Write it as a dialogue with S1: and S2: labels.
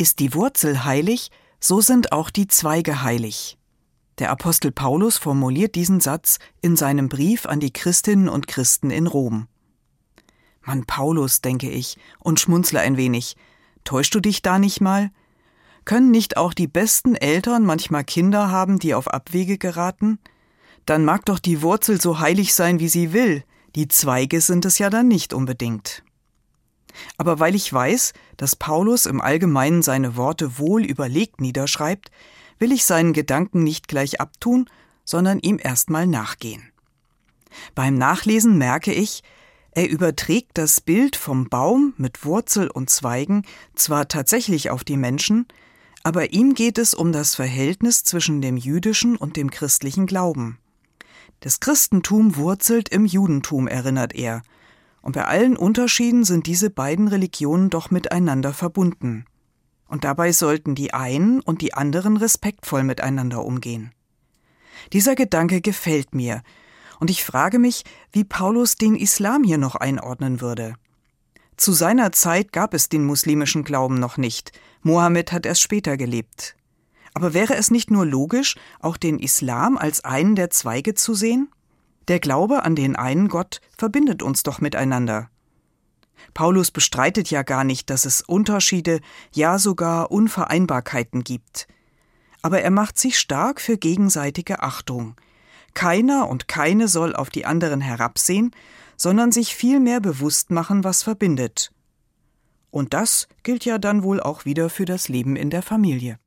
S1: Ist die Wurzel heilig, so sind auch die Zweige heilig. Der Apostel Paulus formuliert diesen Satz in seinem Brief an die Christinnen und Christen in Rom. Mann Paulus, denke ich, und schmunzle ein wenig. Täuschst du dich da nicht mal? Können nicht auch die besten Eltern manchmal Kinder haben, die auf Abwege geraten? Dann mag doch die Wurzel so heilig sein, wie sie will, die Zweige sind es ja dann nicht unbedingt. Aber weil ich weiß, dass Paulus im Allgemeinen seine Worte wohl überlegt niederschreibt, will ich seinen Gedanken nicht gleich abtun, sondern ihm erstmal nachgehen. Beim Nachlesen merke ich, er überträgt das Bild vom Baum mit Wurzel und Zweigen zwar tatsächlich auf die Menschen, aber ihm geht es um das Verhältnis zwischen dem jüdischen und dem christlichen Glauben. Das Christentum wurzelt im Judentum, erinnert er, und bei allen Unterschieden sind diese beiden Religionen doch miteinander verbunden. Und dabei sollten die einen und die anderen respektvoll miteinander umgehen. Dieser Gedanke gefällt mir, und ich frage mich, wie Paulus den Islam hier noch einordnen würde. Zu seiner Zeit gab es den muslimischen Glauben noch nicht, Mohammed hat erst später gelebt. Aber wäre es nicht nur logisch, auch den Islam als einen der Zweige zu sehen? Der Glaube an den einen Gott verbindet uns doch miteinander. Paulus bestreitet ja gar nicht, dass es Unterschiede, ja sogar Unvereinbarkeiten gibt. Aber er macht sich stark für gegenseitige Achtung. Keiner und keine soll auf die anderen herabsehen, sondern sich vielmehr bewusst machen, was verbindet. Und das gilt ja dann wohl auch wieder für das Leben in der Familie.